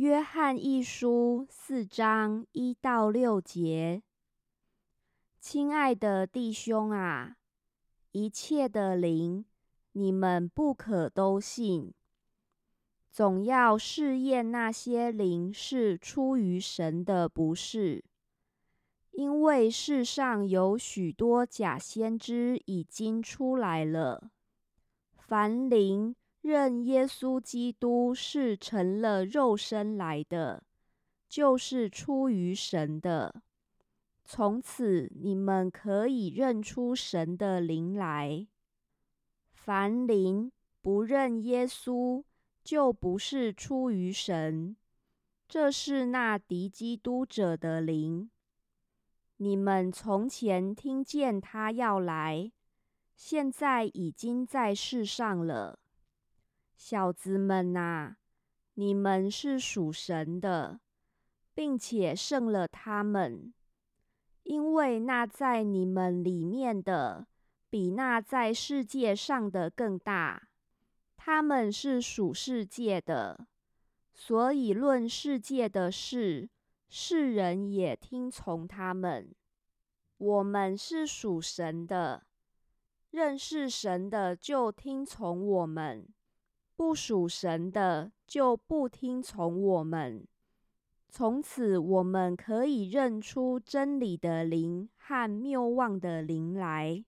约翰一书四章一到六节，亲爱的弟兄啊，一切的灵，你们不可都信，总要试验那些灵是出于神的，不是。因为世上有许多假先知已经出来了。凡灵认耶稣基督是成了肉身来的，就是出于神的。从此你们可以认出神的灵来。凡灵不认耶稣，就不是出于神。这是那敌基督者的灵。你们从前听见他要来，现在已经在世上了。小子们呐，你们是属神的，并且胜了他们，因为那在你们里面的，比那在世界上的更大。他们是属世界的，所以论世界的事。世人也听从他们。我们是属神的，认识神的就听从我们；不属神的就不听从我们。从此，我们可以认出真理的灵和谬妄的灵来。